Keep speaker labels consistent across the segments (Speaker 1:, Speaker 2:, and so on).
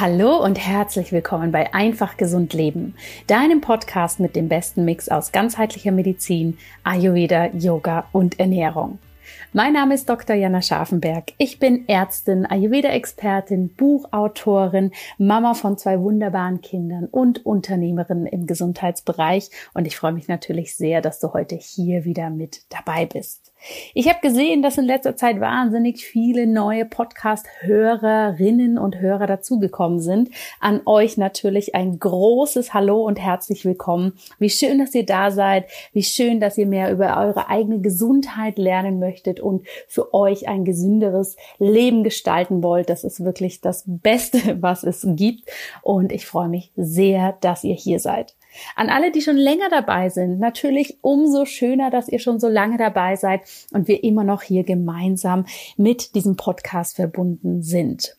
Speaker 1: Hallo und herzlich willkommen bei Einfach Gesund Leben, deinem Podcast mit dem besten Mix aus ganzheitlicher Medizin, Ayurveda, Yoga und Ernährung. Mein Name ist Dr. Jana Scharfenberg. Ich bin Ärztin, Ayurveda-Expertin, Buchautorin, Mama von zwei wunderbaren Kindern und Unternehmerin im Gesundheitsbereich. Und ich freue mich natürlich sehr, dass du heute hier wieder mit dabei bist. Ich habe gesehen, dass in letzter Zeit wahnsinnig viele neue Podcast-Hörerinnen und Hörer dazugekommen sind. An euch natürlich ein großes Hallo und herzlich willkommen. Wie schön, dass ihr da seid. Wie schön, dass ihr mehr über eure eigene Gesundheit lernen möchtet und für euch ein gesünderes Leben gestalten wollt. Das ist wirklich das Beste, was es gibt. Und ich freue mich sehr, dass ihr hier seid. An alle, die schon länger dabei sind, natürlich umso schöner, dass ihr schon so lange dabei seid und wir immer noch hier gemeinsam mit diesem Podcast verbunden sind.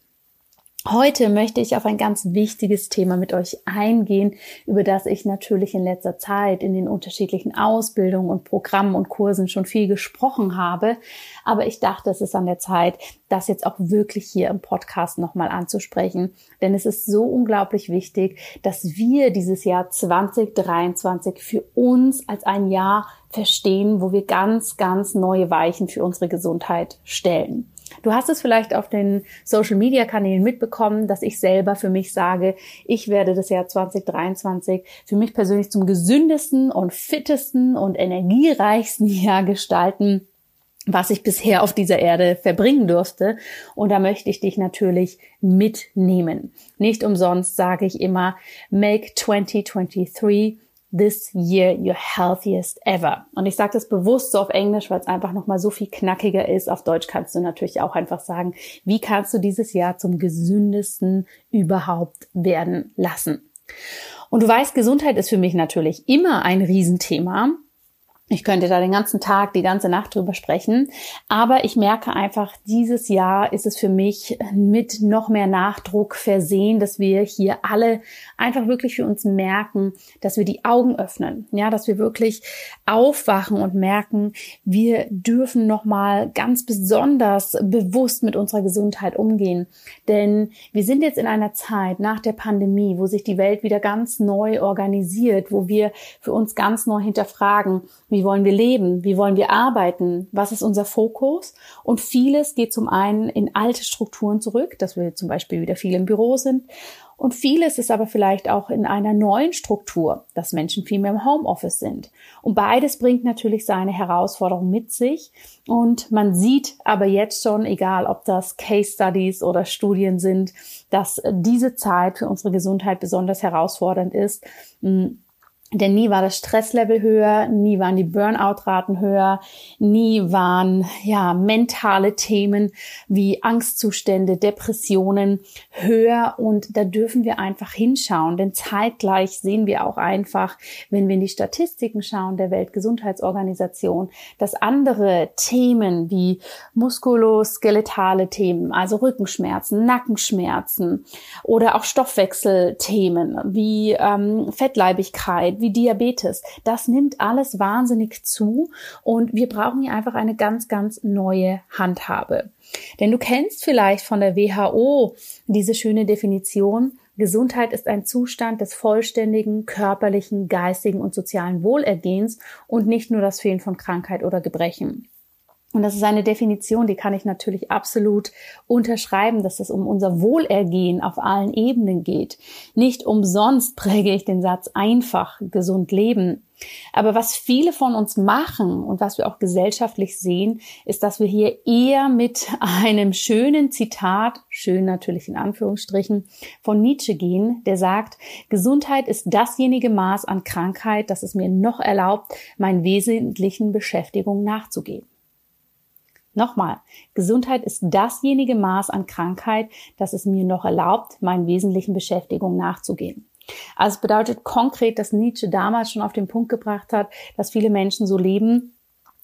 Speaker 1: Heute möchte ich auf ein ganz wichtiges Thema mit euch eingehen, über das ich natürlich in letzter Zeit in den unterschiedlichen Ausbildungen und Programmen und Kursen schon viel gesprochen habe. Aber ich dachte, es ist an der Zeit, das jetzt auch wirklich hier im Podcast nochmal anzusprechen. Denn es ist so unglaublich wichtig, dass wir dieses Jahr 2023 für uns als ein Jahr verstehen, wo wir ganz, ganz neue Weichen für unsere Gesundheit stellen. Du hast es vielleicht auf den Social-Media-Kanälen mitbekommen, dass ich selber für mich sage, ich werde das Jahr 2023 für mich persönlich zum gesündesten und fittesten und energiereichsten Jahr gestalten, was ich bisher auf dieser Erde verbringen durfte. Und da möchte ich dich natürlich mitnehmen. Nicht umsonst sage ich immer, make 2023 this year your healthiest ever. Und ich sage das bewusst so auf Englisch, weil es einfach nochmal so viel knackiger ist. Auf Deutsch kannst du natürlich auch einfach sagen, wie kannst du dieses Jahr zum gesündesten überhaupt werden lassen. Und du weißt, Gesundheit ist für mich natürlich immer ein Riesenthema. Ich könnte da den ganzen Tag, die ganze Nacht drüber sprechen. Aber ich merke einfach, dieses Jahr ist es für mich mit noch mehr Nachdruck versehen, dass wir hier alle einfach wirklich für uns merken, dass wir die Augen öffnen. Ja, dass wir wirklich aufwachen und merken, wir dürfen nochmal ganz besonders bewusst mit unserer Gesundheit umgehen. Denn wir sind jetzt in einer Zeit nach der Pandemie, wo sich die Welt wieder ganz neu organisiert, wo wir für uns ganz neu hinterfragen, wie wie wollen wir leben? Wie wollen wir arbeiten? Was ist unser Fokus? Und vieles geht zum einen in alte Strukturen zurück, dass wir zum Beispiel wieder viel im Büro sind. Und vieles ist aber vielleicht auch in einer neuen Struktur, dass Menschen viel mehr im Homeoffice sind. Und beides bringt natürlich seine Herausforderungen mit sich. Und man sieht aber jetzt schon, egal ob das Case Studies oder Studien sind, dass diese Zeit für unsere Gesundheit besonders herausfordernd ist denn nie war das Stresslevel höher, nie waren die Burnout-Raten höher, nie waren ja mentale Themen wie Angstzustände, Depressionen höher. Und da dürfen wir einfach hinschauen, denn zeitgleich sehen wir auch einfach, wenn wir in die Statistiken schauen der Weltgesundheitsorganisation, dass andere Themen wie muskuloskeletale Themen, also Rückenschmerzen, Nackenschmerzen oder auch Stoffwechselthemen wie ähm, Fettleibigkeit wie Diabetes. Das nimmt alles wahnsinnig zu und wir brauchen hier einfach eine ganz, ganz neue Handhabe. Denn du kennst vielleicht von der WHO diese schöne Definition, Gesundheit ist ein Zustand des vollständigen körperlichen, geistigen und sozialen Wohlergehens und nicht nur das Fehlen von Krankheit oder Gebrechen. Und das ist eine Definition, die kann ich natürlich absolut unterschreiben, dass es um unser Wohlergehen auf allen Ebenen geht. Nicht umsonst präge ich den Satz einfach gesund leben. Aber was viele von uns machen und was wir auch gesellschaftlich sehen, ist, dass wir hier eher mit einem schönen Zitat, schön natürlich in Anführungsstrichen, von Nietzsche gehen, der sagt, Gesundheit ist dasjenige Maß an Krankheit, das es mir noch erlaubt, meinen wesentlichen Beschäftigungen nachzugehen. Nochmal, Gesundheit ist dasjenige Maß an Krankheit, das es mir noch erlaubt, meinen wesentlichen Beschäftigungen nachzugehen. Also es bedeutet konkret, dass Nietzsche damals schon auf den Punkt gebracht hat, dass viele Menschen so leben,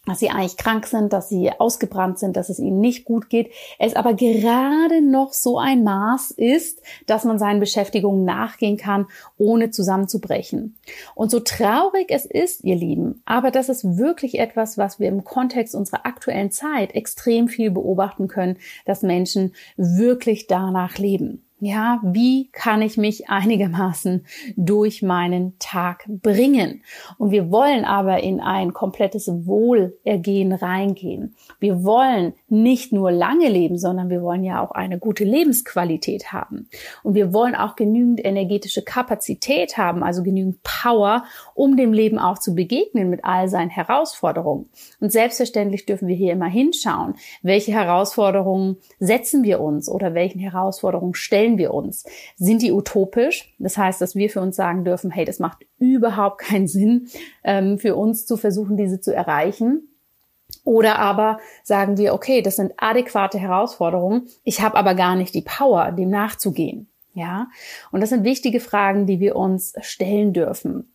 Speaker 1: dass sie eigentlich krank sind, dass sie ausgebrannt sind, dass es ihnen nicht gut geht, es aber gerade noch so ein Maß ist, dass man seinen Beschäftigungen nachgehen kann, ohne zusammenzubrechen. Und so traurig es ist, ihr Lieben, aber das ist wirklich etwas, was wir im Kontext unserer aktuellen Zeit extrem viel beobachten können, dass Menschen wirklich danach leben. Ja, wie kann ich mich einigermaßen durch meinen Tag bringen? Und wir wollen aber in ein komplettes Wohlergehen reingehen. Wir wollen nicht nur lange leben, sondern wir wollen ja auch eine gute Lebensqualität haben. Und wir wollen auch genügend energetische Kapazität haben, also genügend Power, um dem Leben auch zu begegnen mit all seinen Herausforderungen. Und selbstverständlich dürfen wir hier immer hinschauen, welche Herausforderungen setzen wir uns oder welchen Herausforderungen stellen stellen wir uns? Sind die utopisch? Das heißt, dass wir für uns sagen dürfen, hey, das macht überhaupt keinen Sinn, ähm, für uns zu versuchen, diese zu erreichen. Oder aber sagen wir, okay, das sind adäquate Herausforderungen, ich habe aber gar nicht die Power, dem nachzugehen. Ja, und das sind wichtige Fragen, die wir uns stellen dürfen.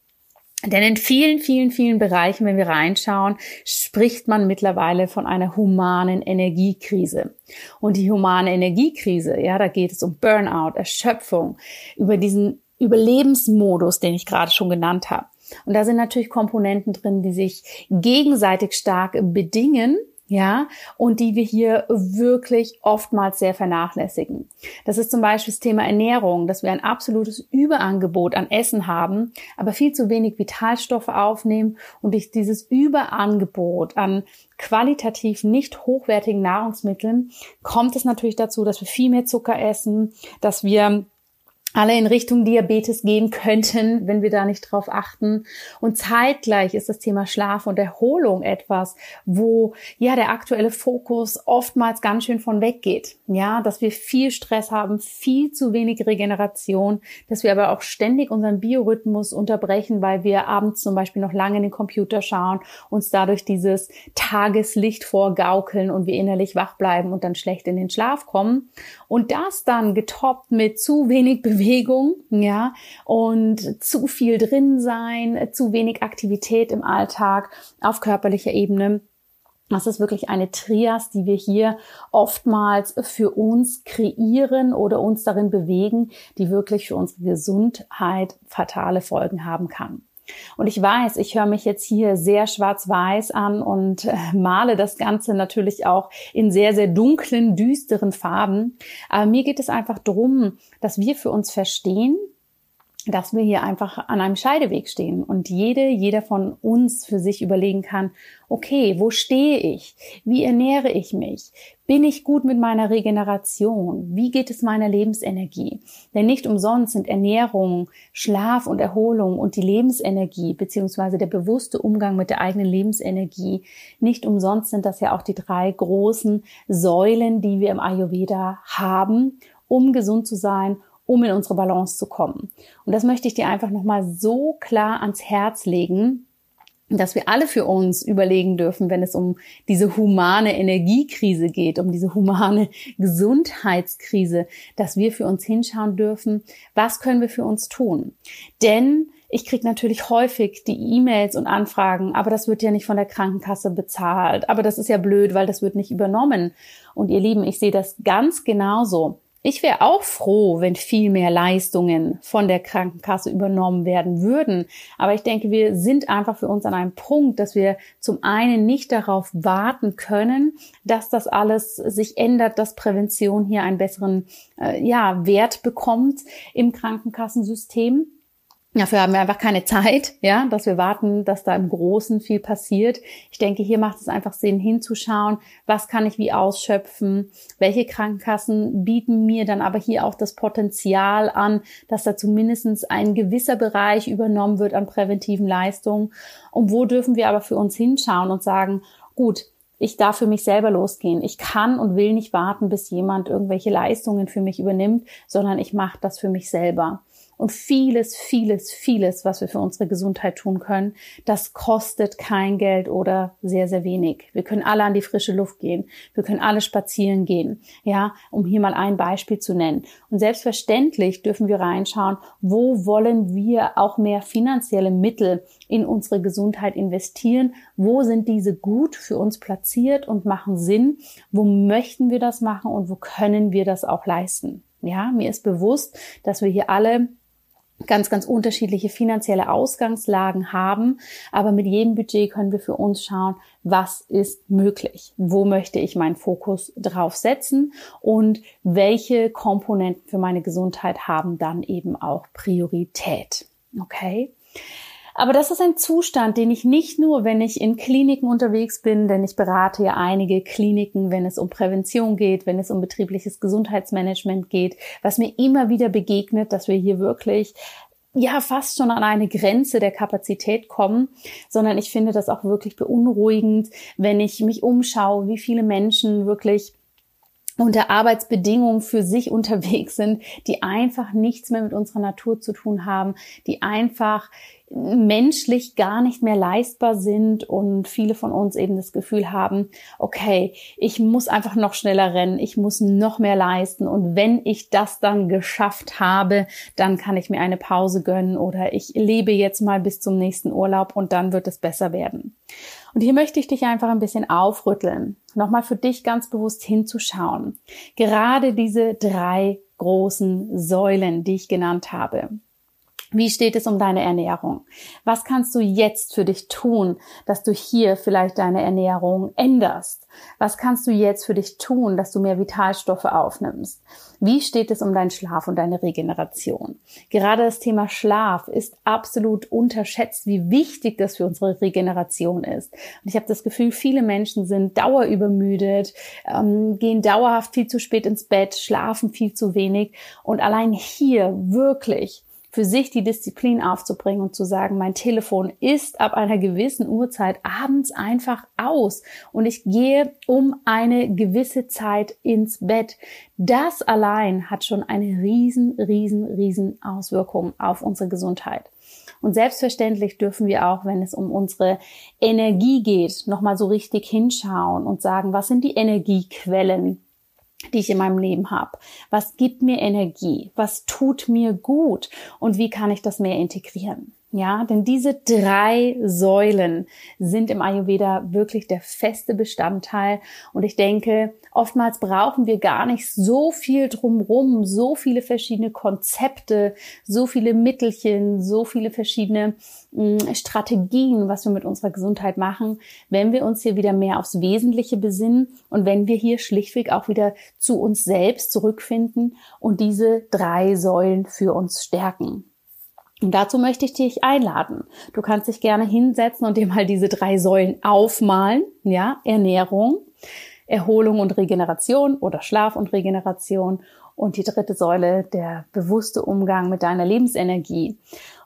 Speaker 1: Denn in vielen, vielen, vielen Bereichen, wenn wir reinschauen, spricht man mittlerweile von einer humanen Energiekrise. Und die humane Energiekrise, ja, da geht es um Burnout, Erschöpfung, über diesen Überlebensmodus, den ich gerade schon genannt habe. Und da sind natürlich Komponenten drin, die sich gegenseitig stark bedingen ja, und die wir hier wirklich oftmals sehr vernachlässigen. Das ist zum Beispiel das Thema Ernährung, dass wir ein absolutes Überangebot an Essen haben, aber viel zu wenig Vitalstoffe aufnehmen und durch dieses Überangebot an qualitativ nicht hochwertigen Nahrungsmitteln kommt es natürlich dazu, dass wir viel mehr Zucker essen, dass wir alle in Richtung Diabetes gehen könnten, wenn wir da nicht drauf achten. Und zeitgleich ist das Thema Schlaf und Erholung etwas, wo ja der aktuelle Fokus oftmals ganz schön von weggeht. Ja, dass wir viel Stress haben, viel zu wenig Regeneration, dass wir aber auch ständig unseren Biorhythmus unterbrechen, weil wir abends zum Beispiel noch lange in den Computer schauen, uns dadurch dieses Tageslicht vorgaukeln und wir innerlich wach bleiben und dann schlecht in den Schlaf kommen. Und das dann getoppt mit zu wenig Bewegung Bewegung, ja, und zu viel drin sein, zu wenig Aktivität im Alltag auf körperlicher Ebene. Das ist wirklich eine Trias, die wir hier oftmals für uns kreieren oder uns darin bewegen, die wirklich für unsere Gesundheit fatale Folgen haben kann. Und ich weiß, ich höre mich jetzt hier sehr schwarz-weiß an und äh, male das Ganze natürlich auch in sehr, sehr dunklen, düsteren Farben. Aber mir geht es einfach darum, dass wir für uns verstehen, dass wir hier einfach an einem Scheideweg stehen und jede, jeder von uns für sich überlegen kann, okay, wo stehe ich? Wie ernähre ich mich? Bin ich gut mit meiner Regeneration? Wie geht es meiner Lebensenergie? Denn nicht umsonst sind Ernährung, Schlaf und Erholung und die Lebensenergie beziehungsweise der bewusste Umgang mit der eigenen Lebensenergie, nicht umsonst sind das ja auch die drei großen Säulen, die wir im Ayurveda haben, um gesund zu sein um in unsere Balance zu kommen. Und das möchte ich dir einfach nochmal so klar ans Herz legen, dass wir alle für uns überlegen dürfen, wenn es um diese humane Energiekrise geht, um diese humane Gesundheitskrise, dass wir für uns hinschauen dürfen, was können wir für uns tun. Denn ich kriege natürlich häufig die E-Mails und Anfragen, aber das wird ja nicht von der Krankenkasse bezahlt. Aber das ist ja blöd, weil das wird nicht übernommen. Und ihr Lieben, ich sehe das ganz genauso. Ich wäre auch froh, wenn viel mehr Leistungen von der Krankenkasse übernommen werden würden. Aber ich denke, wir sind einfach für uns an einem Punkt, dass wir zum einen nicht darauf warten können, dass das alles sich ändert, dass Prävention hier einen besseren äh, ja, Wert bekommt im Krankenkassensystem. Dafür haben wir einfach keine Zeit, ja, dass wir warten, dass da im Großen viel passiert. Ich denke, hier macht es einfach Sinn, hinzuschauen, was kann ich wie ausschöpfen, welche Krankenkassen bieten mir dann aber hier auch das Potenzial an, dass da zumindest ein gewisser Bereich übernommen wird an präventiven Leistungen. Und wo dürfen wir aber für uns hinschauen und sagen, gut, ich darf für mich selber losgehen. Ich kann und will nicht warten, bis jemand irgendwelche Leistungen für mich übernimmt, sondern ich mache das für mich selber und vieles, vieles, vieles, was wir für unsere Gesundheit tun können, das kostet kein Geld oder sehr, sehr wenig. Wir können alle an die frische Luft gehen. Wir können alle spazieren gehen. Ja, um hier mal ein Beispiel zu nennen. Und selbstverständlich dürfen wir reinschauen, wo wollen wir auch mehr finanzielle Mittel in unsere Gesundheit investieren? Wo sind diese gut für uns platziert und machen Sinn? Wo möchten wir das machen und wo können wir das auch leisten? Ja, mir ist bewusst, dass wir hier alle ganz, ganz unterschiedliche finanzielle Ausgangslagen haben. Aber mit jedem Budget können wir für uns schauen, was ist möglich? Wo möchte ich meinen Fokus drauf setzen? Und welche Komponenten für meine Gesundheit haben dann eben auch Priorität? Okay? Aber das ist ein Zustand, den ich nicht nur, wenn ich in Kliniken unterwegs bin, denn ich berate ja einige Kliniken, wenn es um Prävention geht, wenn es um betriebliches Gesundheitsmanagement geht, was mir immer wieder begegnet, dass wir hier wirklich ja fast schon an eine Grenze der Kapazität kommen, sondern ich finde das auch wirklich beunruhigend, wenn ich mich umschaue, wie viele Menschen wirklich unter Arbeitsbedingungen für sich unterwegs sind, die einfach nichts mehr mit unserer Natur zu tun haben, die einfach menschlich gar nicht mehr leistbar sind und viele von uns eben das Gefühl haben, okay, ich muss einfach noch schneller rennen, ich muss noch mehr leisten und wenn ich das dann geschafft habe, dann kann ich mir eine Pause gönnen oder ich lebe jetzt mal bis zum nächsten Urlaub und dann wird es besser werden. Und hier möchte ich dich einfach ein bisschen aufrütteln, nochmal für dich ganz bewusst hinzuschauen. Gerade diese drei großen Säulen, die ich genannt habe. Wie steht es um deine Ernährung? Was kannst du jetzt für dich tun, dass du hier vielleicht deine Ernährung änderst? Was kannst du jetzt für dich tun, dass du mehr Vitalstoffe aufnimmst? Wie steht es um deinen Schlaf und deine Regeneration? Gerade das Thema Schlaf ist absolut unterschätzt, wie wichtig das für unsere Regeneration ist. Und ich habe das Gefühl, viele Menschen sind dauerübermüdet, ähm, gehen dauerhaft viel zu spät ins Bett, schlafen viel zu wenig. Und allein hier wirklich für sich die Disziplin aufzubringen und zu sagen, mein Telefon ist ab einer gewissen Uhrzeit abends einfach aus und ich gehe um eine gewisse Zeit ins Bett. Das allein hat schon eine riesen, riesen, riesen Auswirkung auf unsere Gesundheit. Und selbstverständlich dürfen wir auch, wenn es um unsere Energie geht, nochmal so richtig hinschauen und sagen, was sind die Energiequellen, die ich in meinem Leben habe? Was gibt mir Energie? Was tut mir gut? Und wie kann ich das mehr integrieren? Ja, denn diese drei Säulen sind im Ayurveda wirklich der feste Bestandteil. Und ich denke, oftmals brauchen wir gar nicht so viel drumrum, so viele verschiedene Konzepte, so viele Mittelchen, so viele verschiedene hm, Strategien, was wir mit unserer Gesundheit machen, wenn wir uns hier wieder mehr aufs Wesentliche besinnen und wenn wir hier schlichtweg auch wieder zu uns selbst zurückfinden und diese drei Säulen für uns stärken. Und dazu möchte ich dich einladen. Du kannst dich gerne hinsetzen und dir mal diese drei Säulen aufmalen. Ja, Ernährung, Erholung und Regeneration oder Schlaf und Regeneration. Und die dritte Säule, der bewusste Umgang mit deiner Lebensenergie.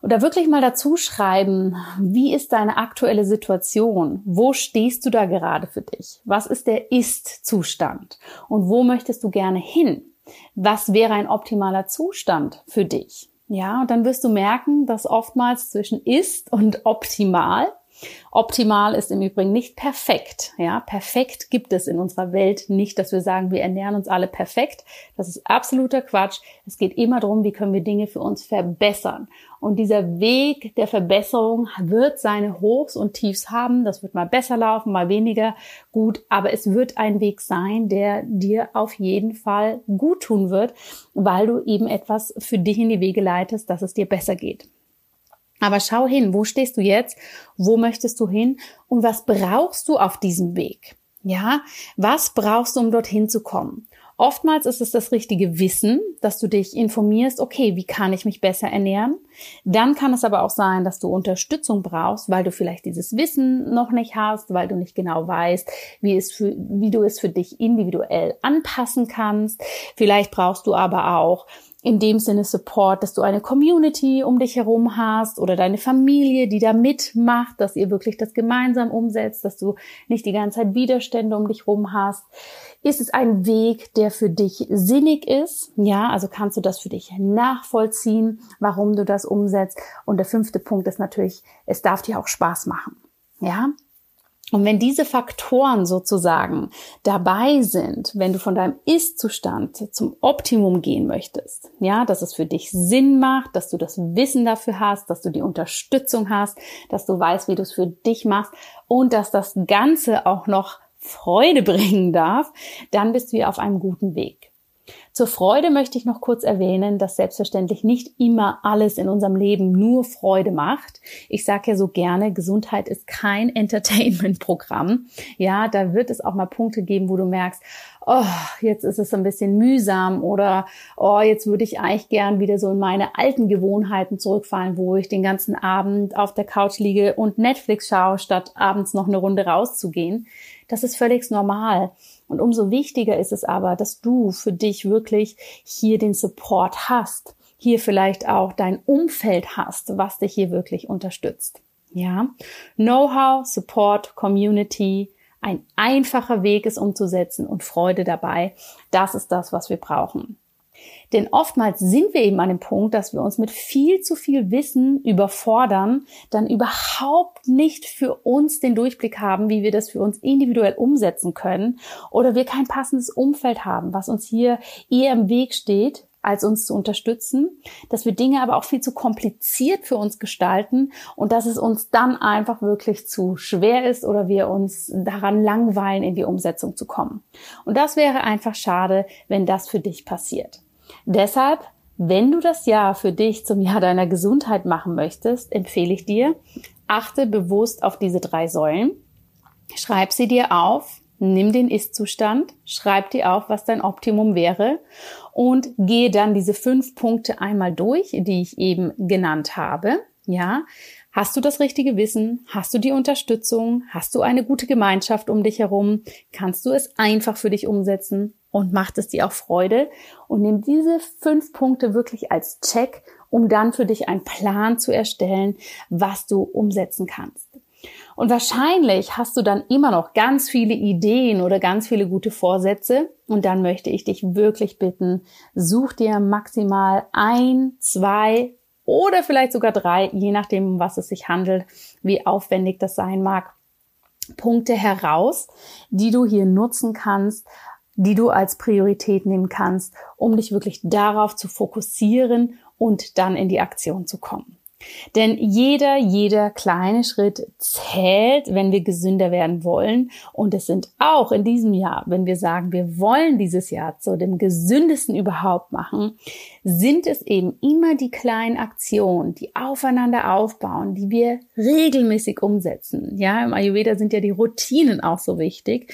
Speaker 1: Und da wirklich mal dazu schreiben, wie ist deine aktuelle Situation? Wo stehst du da gerade für dich? Was ist der Ist-Zustand? Und wo möchtest du gerne hin? Was wäre ein optimaler Zustand für dich? Ja, und dann wirst du merken, dass oftmals zwischen ist und optimal Optimal ist im Übrigen nicht perfekt. Ja, perfekt gibt es in unserer Welt nicht, dass wir sagen, wir ernähren uns alle perfekt. Das ist absoluter Quatsch. Es geht immer darum, wie können wir Dinge für uns verbessern. Und dieser Weg der Verbesserung wird seine Hochs und Tiefs haben. Das wird mal besser laufen, mal weniger gut. Aber es wird ein Weg sein, der dir auf jeden Fall gut tun wird, weil du eben etwas für dich in die Wege leitest, dass es dir besser geht. Aber schau hin, wo stehst du jetzt? Wo möchtest du hin? Und was brauchst du auf diesem Weg? Ja, was brauchst du, um dorthin zu kommen? Oftmals ist es das richtige Wissen, dass du dich informierst, okay, wie kann ich mich besser ernähren? Dann kann es aber auch sein, dass du Unterstützung brauchst, weil du vielleicht dieses Wissen noch nicht hast, weil du nicht genau weißt, wie, es für, wie du es für dich individuell anpassen kannst. Vielleicht brauchst du aber auch in dem Sinne Support, dass du eine Community um dich herum hast oder deine Familie, die da mitmacht, dass ihr wirklich das gemeinsam umsetzt, dass du nicht die ganze Zeit Widerstände um dich herum hast. Ist es ein Weg, der für dich sinnig ist? Ja, also kannst du das für dich nachvollziehen, warum du das umsetzt? Und der fünfte Punkt ist natürlich, es darf dir auch Spaß machen. Ja, und wenn diese Faktoren sozusagen dabei sind, wenn du von deinem Ist-Zustand zum Optimum gehen möchtest, ja, dass es für dich Sinn macht, dass du das Wissen dafür hast, dass du die Unterstützung hast, dass du weißt, wie du es für dich machst und dass das Ganze auch noch Freude bringen darf, dann bist du auf einem guten Weg. Zur Freude möchte ich noch kurz erwähnen, dass selbstverständlich nicht immer alles in unserem Leben nur Freude macht. Ich sage ja so gerne, Gesundheit ist kein Entertainment-Programm. Ja, da wird es auch mal Punkte geben, wo du merkst, oh, jetzt ist es ein bisschen mühsam oder oh, jetzt würde ich eigentlich gern wieder so in meine alten Gewohnheiten zurückfallen, wo ich den ganzen Abend auf der Couch liege und Netflix schaue, statt abends noch eine Runde rauszugehen. Das ist völlig normal. Und umso wichtiger ist es aber, dass du für dich wirklich hier den Support hast, hier vielleicht auch dein Umfeld hast, was dich hier wirklich unterstützt. Ja, Know-how, Support, Community, ein einfacher Weg ist umzusetzen und Freude dabei. Das ist das, was wir brauchen. Denn oftmals sind wir eben an dem Punkt, dass wir uns mit viel zu viel Wissen überfordern, dann überhaupt nicht für uns den Durchblick haben, wie wir das für uns individuell umsetzen können oder wir kein passendes Umfeld haben, was uns hier eher im Weg steht, als uns zu unterstützen, dass wir Dinge aber auch viel zu kompliziert für uns gestalten und dass es uns dann einfach wirklich zu schwer ist oder wir uns daran langweilen, in die Umsetzung zu kommen. Und das wäre einfach schade, wenn das für dich passiert. Deshalb, wenn du das Jahr für dich zum Jahr deiner Gesundheit machen möchtest, empfehle ich dir, achte bewusst auf diese drei Säulen. Schreib sie dir auf, nimm den Ist-Zustand, schreib dir auf, was dein Optimum wäre und gehe dann diese fünf Punkte einmal durch, die ich eben genannt habe. Ja, Hast du das richtige Wissen? Hast du die Unterstützung? Hast du eine gute Gemeinschaft um dich herum? Kannst du es einfach für dich umsetzen? Und macht es dir auch Freude? Und nimm diese fünf Punkte wirklich als Check, um dann für dich einen Plan zu erstellen, was du umsetzen kannst. Und wahrscheinlich hast du dann immer noch ganz viele Ideen oder ganz viele gute Vorsätze. Und dann möchte ich dich wirklich bitten, such dir maximal ein, zwei oder vielleicht sogar drei, je nachdem, um was es sich handelt, wie aufwendig das sein mag, Punkte heraus, die du hier nutzen kannst, die du als Priorität nehmen kannst, um dich wirklich darauf zu fokussieren und dann in die Aktion zu kommen. Denn jeder, jeder kleine Schritt zählt, wenn wir gesünder werden wollen. Und es sind auch in diesem Jahr, wenn wir sagen, wir wollen dieses Jahr zu dem gesündesten überhaupt machen, sind es eben immer die kleinen Aktionen, die aufeinander aufbauen, die wir regelmäßig umsetzen. Ja, im Ayurveda sind ja die Routinen auch so wichtig.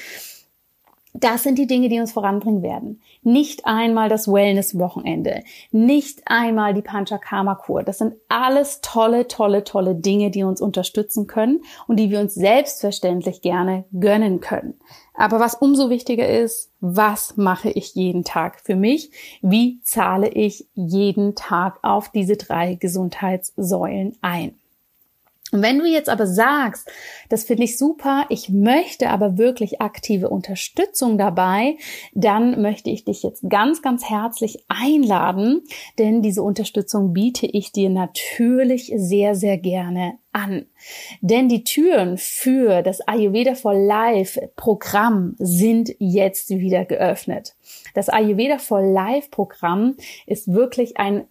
Speaker 1: Das sind die Dinge, die uns voranbringen werden. Nicht einmal das Wellness-Wochenende, nicht einmal die Panchakarma-Kur. Das sind alles tolle, tolle, tolle Dinge, die uns unterstützen können und die wir uns selbstverständlich gerne gönnen können. Aber was umso wichtiger ist, was mache ich jeden Tag für mich? Wie zahle ich jeden Tag auf diese drei Gesundheitssäulen ein? Und wenn du jetzt aber sagst, das finde ich super, ich möchte aber wirklich aktive Unterstützung dabei, dann möchte ich dich jetzt ganz, ganz herzlich einladen, denn diese Unterstützung biete ich dir natürlich sehr, sehr gerne an. Denn die Türen für das Ayurveda for Life Programm sind jetzt wieder geöffnet. Das Ayurveda for Life Programm ist wirklich ein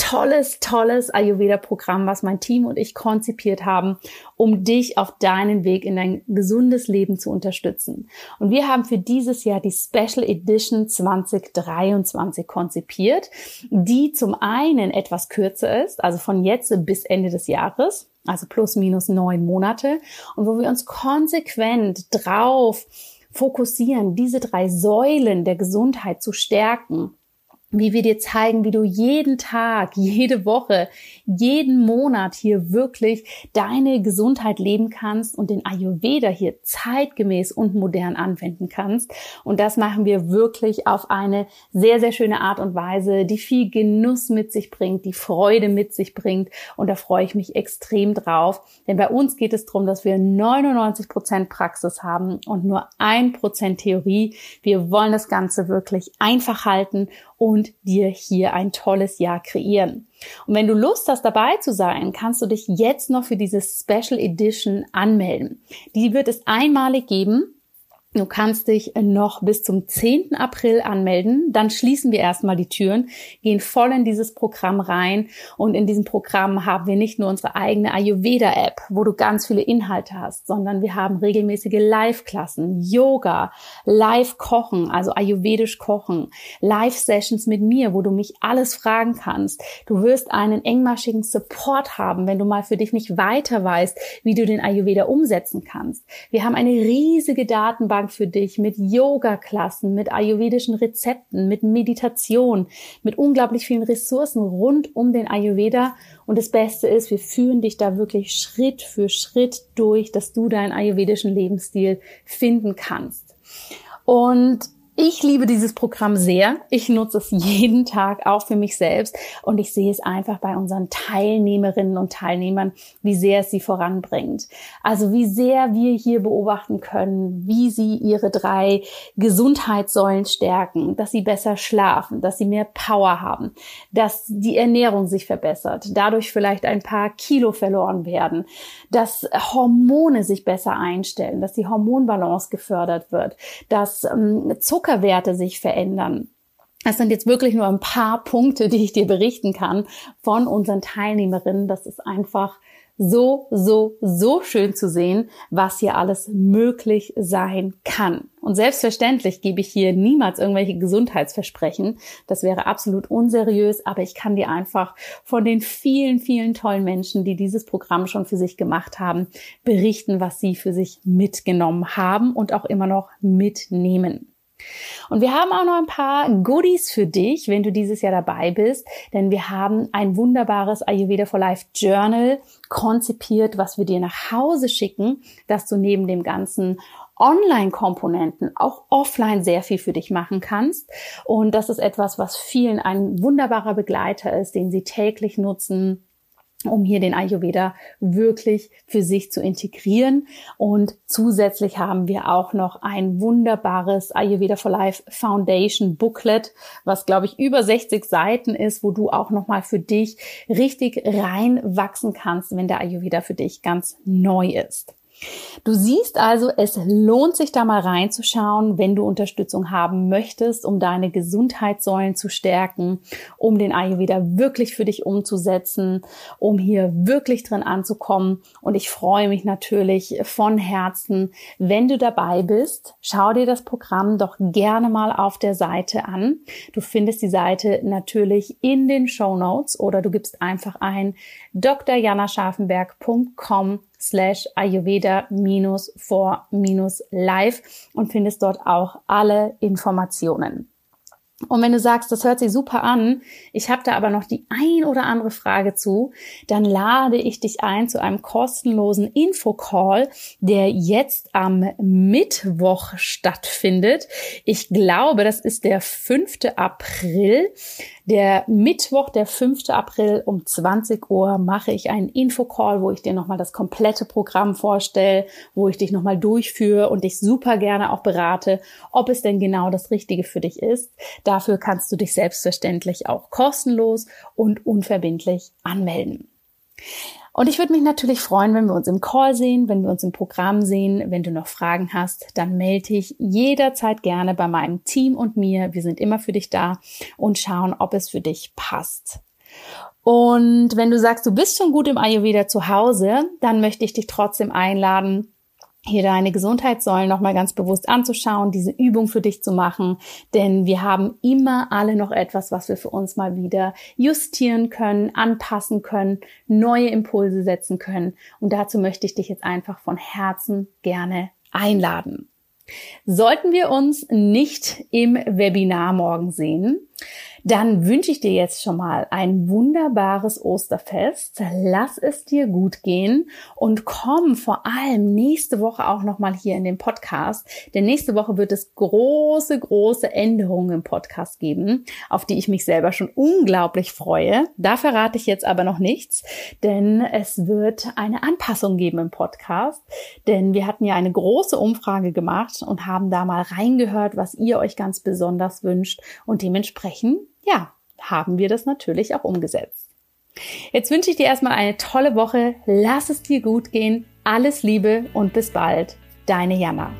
Speaker 1: tolles, tolles Ayurveda-Programm, was mein Team und ich konzipiert haben, um dich auf deinen Weg in dein gesundes Leben zu unterstützen. Und wir haben für dieses Jahr die Special Edition 2023 konzipiert, die zum einen etwas kürzer ist, also von jetzt bis Ende des Jahres, also plus minus neun Monate, und wo wir uns konsequent drauf fokussieren, diese drei Säulen der Gesundheit zu stärken wie wir dir zeigen, wie du jeden Tag, jede Woche, jeden Monat hier wirklich deine Gesundheit leben kannst und den Ayurveda hier zeitgemäß und modern anwenden kannst. Und das machen wir wirklich auf eine sehr, sehr schöne Art und Weise, die viel Genuss mit sich bringt, die Freude mit sich bringt. Und da freue ich mich extrem drauf. Denn bei uns geht es darum, dass wir 99 Prozent Praxis haben und nur ein Prozent Theorie. Wir wollen das Ganze wirklich einfach halten und dir hier ein tolles Jahr kreieren. Und wenn du Lust hast, dabei zu sein, kannst du dich jetzt noch für diese Special Edition anmelden. Die wird es einmalig geben Du kannst dich noch bis zum 10. April anmelden. Dann schließen wir erstmal die Türen, gehen voll in dieses Programm rein. Und in diesem Programm haben wir nicht nur unsere eigene Ayurveda-App, wo du ganz viele Inhalte hast, sondern wir haben regelmäßige Live-Klassen, Yoga, Live-Kochen, also ayurvedisch kochen, Live-Sessions mit mir, wo du mich alles fragen kannst. Du wirst einen engmaschigen Support haben, wenn du mal für dich nicht weiter weißt, wie du den Ayurveda umsetzen kannst. Wir haben eine riesige Datenbank Datenbank für dich mit Yoga-Klassen, mit ayurvedischen Rezepten, mit Meditation, mit unglaublich vielen Ressourcen rund um den Ayurveda. Und das Beste ist, wir führen dich da wirklich Schritt für Schritt durch, dass du deinen ayurvedischen Lebensstil finden kannst. Und ich liebe dieses Programm sehr. Ich nutze es jeden Tag auch für mich selbst und ich sehe es einfach bei unseren Teilnehmerinnen und Teilnehmern, wie sehr es sie voranbringt. Also wie sehr wir hier beobachten können, wie sie ihre drei Gesundheitssäulen stärken, dass sie besser schlafen, dass sie mehr Power haben, dass die Ernährung sich verbessert, dadurch vielleicht ein paar Kilo verloren werden, dass Hormone sich besser einstellen, dass die Hormonbalance gefördert wird, dass ähm, Zucker Zuckerwerte sich verändern. Das sind jetzt wirklich nur ein paar Punkte, die ich dir berichten kann von unseren Teilnehmerinnen. Das ist einfach so, so, so schön zu sehen, was hier alles möglich sein kann. Und selbstverständlich gebe ich hier niemals irgendwelche Gesundheitsversprechen. Das wäre absolut unseriös, aber ich kann dir einfach von den vielen, vielen tollen Menschen, die dieses Programm schon für sich gemacht haben, berichten, was sie für sich mitgenommen haben und auch immer noch mitnehmen. Und wir haben auch noch ein paar Goodies für dich, wenn du dieses Jahr dabei bist, denn wir haben ein wunderbares Ayurveda for Life Journal konzipiert, was wir dir nach Hause schicken, dass du neben dem ganzen Online-Komponenten auch offline sehr viel für dich machen kannst. Und das ist etwas, was vielen ein wunderbarer Begleiter ist, den sie täglich nutzen, um hier den Ayurveda wirklich für sich zu integrieren. Und zusätzlich haben wir auch noch ein wunderbares Ayurveda for Life Foundation Booklet, was glaube ich über 60 Seiten ist, wo du auch nochmal für dich richtig reinwachsen kannst, wenn der Ayurveda für dich ganz neu ist. Du siehst also, es lohnt sich da mal reinzuschauen, wenn du Unterstützung haben möchtest, um deine Gesundheitssäulen zu stärken, um den Ayurveda wirklich für dich umzusetzen, um hier wirklich drin anzukommen. Und ich freue mich natürlich von Herzen, wenn du dabei bist. Schau dir das Programm doch gerne mal auf der Seite an. Du findest die Seite natürlich in den Show Notes oder du gibst einfach ein drjanascharfenberg.com slash ayurveda minus for minus live und findest dort auch alle Informationen. Und wenn du sagst, das hört sich super an, ich habe da aber noch die ein oder andere Frage zu, dann lade ich dich ein zu einem kostenlosen Infocall, der jetzt am Mittwoch stattfindet. Ich glaube, das ist der 5. April. Der Mittwoch, der 5. April um 20 Uhr mache ich einen Infocall, wo ich dir nochmal das komplette Programm vorstelle, wo ich dich nochmal durchführe und dich super gerne auch berate, ob es denn genau das Richtige für dich ist. Dafür kannst du dich selbstverständlich auch kostenlos und unverbindlich anmelden. Und ich würde mich natürlich freuen, wenn wir uns im Call sehen, wenn wir uns im Programm sehen. Wenn du noch Fragen hast, dann melde dich jederzeit gerne bei meinem Team und mir. Wir sind immer für dich da und schauen, ob es für dich passt. Und wenn du sagst, du bist schon gut im Ayurveda zu Hause, dann möchte ich dich trotzdem einladen, hier deine Gesundheitssäulen nochmal ganz bewusst anzuschauen, diese Übung für dich zu machen, denn wir haben immer alle noch etwas, was wir für uns mal wieder justieren können, anpassen können, neue Impulse setzen können. Und dazu möchte ich dich jetzt einfach von Herzen gerne einladen. Sollten wir uns nicht im Webinar morgen sehen, dann wünsche ich dir jetzt schon mal ein wunderbares Osterfest. Lass es dir gut gehen und komm vor allem nächste Woche auch noch mal hier in den Podcast, denn nächste Woche wird es große große Änderungen im Podcast geben, auf die ich mich selber schon unglaublich freue. Da verrate ich jetzt aber noch nichts, denn es wird eine Anpassung geben im Podcast, denn wir hatten ja eine große Umfrage gemacht und haben da mal reingehört, was ihr euch ganz besonders wünscht und dementsprechend ja, haben wir das natürlich auch umgesetzt. Jetzt wünsche ich dir erstmal eine tolle Woche. Lass es dir gut gehen. Alles Liebe und bis bald. Deine Jana.